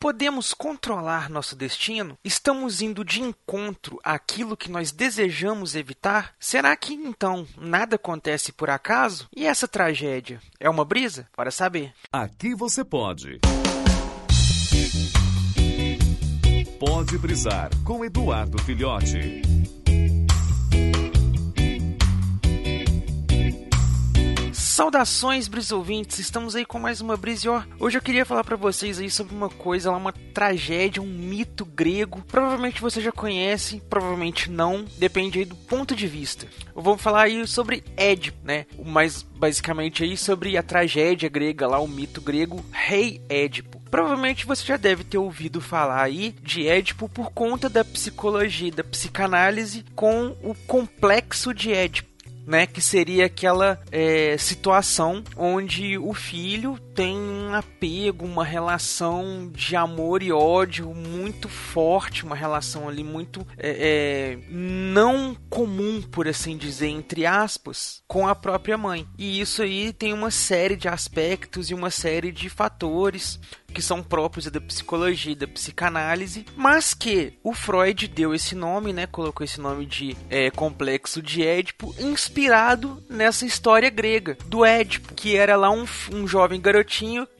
Podemos controlar nosso destino? Estamos indo de encontro àquilo que nós desejamos evitar? Será que então nada acontece por acaso? E essa tragédia é uma brisa? Para saber. Aqui você pode. Pode brisar com Eduardo Filhote. Saudações, brisouvintes! Estamos aí com mais uma brisa. Ó, hoje eu queria falar para vocês aí sobre uma coisa, uma tragédia, um mito grego. Provavelmente você já conhece, provavelmente não, depende aí do ponto de vista. Eu vou falar aí sobre Édipo, né? Mais basicamente aí sobre a tragédia grega lá, o mito grego Rei Édipo. Provavelmente você já deve ter ouvido falar aí de Édipo por conta da psicologia, da psicanálise com o complexo de Édipo né? Que seria aquela é, situação onde o filho tem um apego, uma relação de amor e ódio muito forte, uma relação ali muito é, é, não comum, por assim dizer, entre aspas, com a própria mãe. E isso aí tem uma série de aspectos e uma série de fatores que são próprios da psicologia, da psicanálise, mas que o Freud deu esse nome, né? Colocou esse nome de é, complexo de Édipo, inspirado nessa história grega do Édipo, que era lá um, um jovem garotinho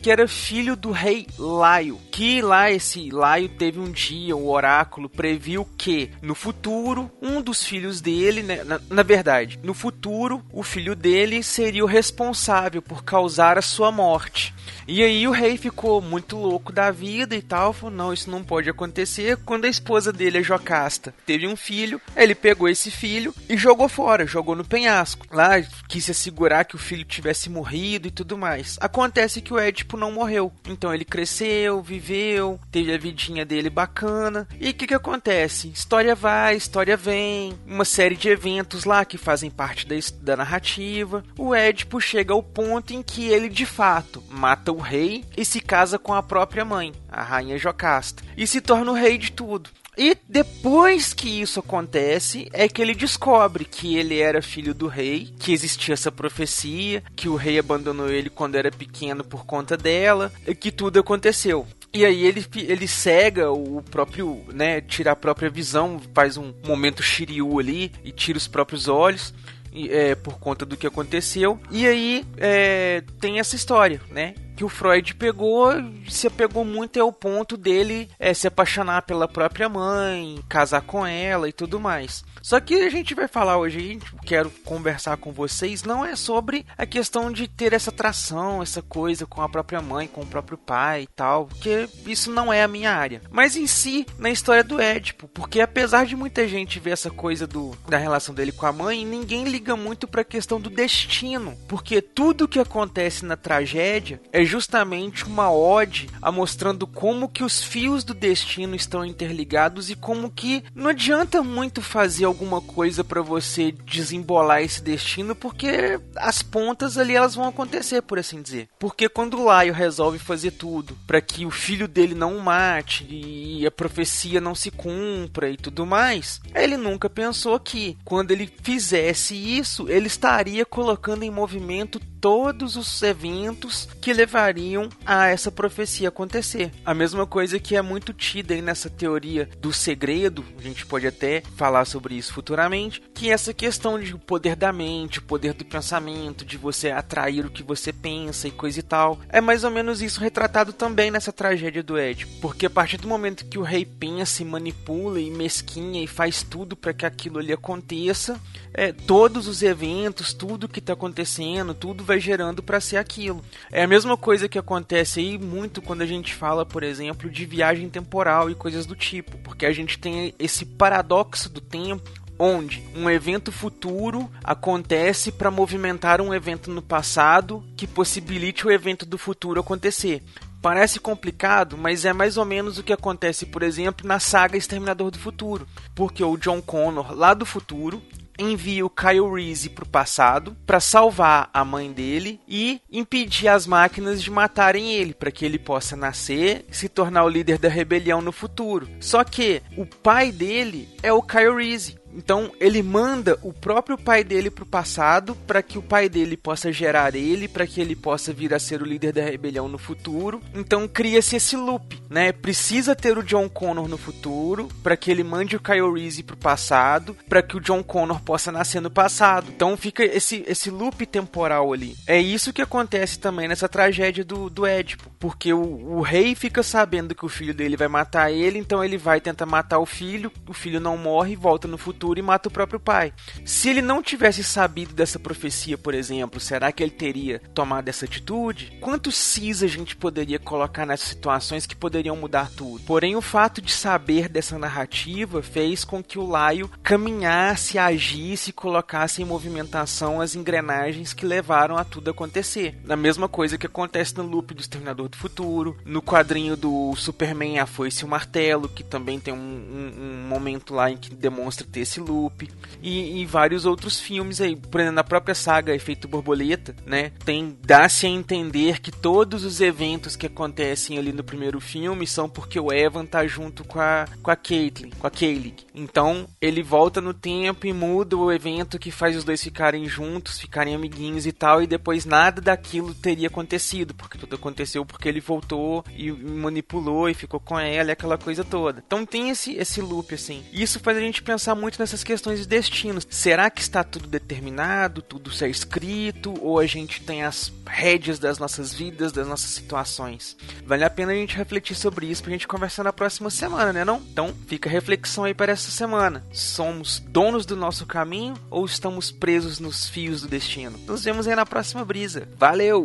que era filho do rei Laio. Que lá esse Laio teve um dia, o oráculo previu que no futuro um dos filhos dele, né, na, na verdade, no futuro o filho dele seria o responsável por causar a sua morte. E aí o rei ficou muito louco da vida e tal, falou, não, isso não pode acontecer. Quando a esposa dele, a Jocasta, teve um filho, ele pegou esse filho e jogou fora, jogou no penhasco. Lá quis se assegurar que o filho tivesse morrido e tudo mais. Acontece que o Édipo não morreu. Então ele cresceu, viveu, teve a vidinha dele bacana. E o que que acontece? História vai, história vem, uma série de eventos lá que fazem parte da, da narrativa. O Édipo chega ao ponto em que ele de fato mata o rei e se casa com a própria mãe, a rainha Jocasta, e se torna o rei de tudo. E depois que isso acontece, é que ele descobre que ele era filho do rei, que existia essa profecia, que o rei abandonou ele quando era pequeno por conta dela, e que tudo aconteceu. E aí ele, ele cega o próprio, né, tira a própria visão, faz um momento Shiryu ali e tira os próprios olhos. É, por conta do que aconteceu. E aí é, tem essa história, né? Que o Freud pegou, se apegou muito ao ponto dele é, se apaixonar pela própria mãe, casar com ela e tudo mais. Só que a gente vai falar hoje, quero conversar com vocês, não é sobre a questão de ter essa atração, essa coisa com a própria mãe, com o próprio pai e tal, porque isso não é a minha área. Mas em si, na história do Édipo, porque apesar de muita gente ver essa coisa do, da relação dele com a mãe, ninguém liga muito para a questão do destino, porque tudo que acontece na tragédia é justamente uma ode a mostrando como que os fios do destino estão interligados e como que não adianta muito fazer alguma coisa para você desembolar esse destino, porque as pontas ali elas vão acontecer, por assim dizer. Porque quando o Laio resolve fazer tudo para que o filho dele não o mate e a profecia não se cumpra e tudo mais, ele nunca pensou que quando ele fizesse isso, ele estaria colocando em movimento todos os eventos que levariam a essa profecia acontecer. A mesma coisa que é muito tida aí nessa teoria do segredo, a gente pode até falar sobre isso futuramente, que é essa questão de poder da mente, o poder do pensamento, de você atrair o que você pensa e coisa e tal. É mais ou menos isso retratado também nessa tragédia do Édipo, porque a partir do momento que o rei pensa e manipula e mesquinha e faz tudo para que aquilo ali aconteça, é, todos os eventos, tudo que está acontecendo, tudo vai gerando para ser aquilo. É a mesma coisa que acontece aí muito quando a gente fala, por exemplo, de viagem temporal e coisas do tipo, porque a gente tem esse paradoxo do tempo onde um evento futuro acontece para movimentar um evento no passado que possibilite o evento do futuro acontecer. Parece complicado, mas é mais ou menos o que acontece, por exemplo, na saga Exterminador do Futuro, porque o John Connor, lá do futuro, envia o Kyle Reese para o passado para salvar a mãe dele e impedir as máquinas de matarem ele, para que ele possa nascer e se tornar o líder da rebelião no futuro. Só que o pai dele é o Kyle Reese Então ele manda o próprio pai dele pro passado para que o pai dele possa gerar ele, para que ele possa vir a ser o líder da rebelião no futuro. Então cria-se esse loop, né? Precisa ter o John Connor no futuro para que ele mande o Kyle Reese pro passado, para que o John Connor possa nascer no passado. Então fica esse esse loop temporal ali. É isso que acontece também nessa tragédia do, do Édipo, porque o, o rei fica sabendo que o filho dele vai matar ele, então ele vai tentar matar o filho, o filho não morre, volta no futuro e mata o próprio pai. Se ele não tivesse sabido dessa profecia, por exemplo, será que ele teria tomado essa atitude? Quantos cis a gente poderia colocar nessas situações que poderiam mudar tudo? Porém, o fato de saber dessa narrativa fez com que o Laio caminhasse, agisse e colocasse em movimentação as engrenagens que levaram a tudo acontecer. Na mesma coisa que acontece no loop do Exterminador do Futuro, no quadrinho do Superman A Foice e o Martelo, que também tem um, um, um momento lá em que demonstra ter esse loop, e, e, vários outros filmes aí, por exemplo, na própria saga Efeito Borboleta, né, tem dá-se a entender que todos os eventos que acontecem ali no primeiro filme são porque o Evan tá junto com a com a Caitlyn, com a Kaylee. Então, ele volta no tempo e muda o evento que faz os dois ficarem juntos, ficarem amiguinhos e tal, e depois nada daquilo teria acontecido, porque tudo aconteceu porque ele voltou e manipulou e ficou com ela aquela coisa toda. Então tem esse esse loop assim. Isso faz a gente pensar muito nessas questões de destinos. Será que está tudo determinado, tudo ser escrito, ou a gente tem as rédeas das nossas vidas, das nossas situações? Vale a pena a gente refletir sobre isso pra gente conversar na próxima semana, né não? Então, fica a reflexão aí para essa semana. Somos donos do nosso caminho ou estamos presos nos fios do destino? Nos vemos aí na próxima brisa. Valeu!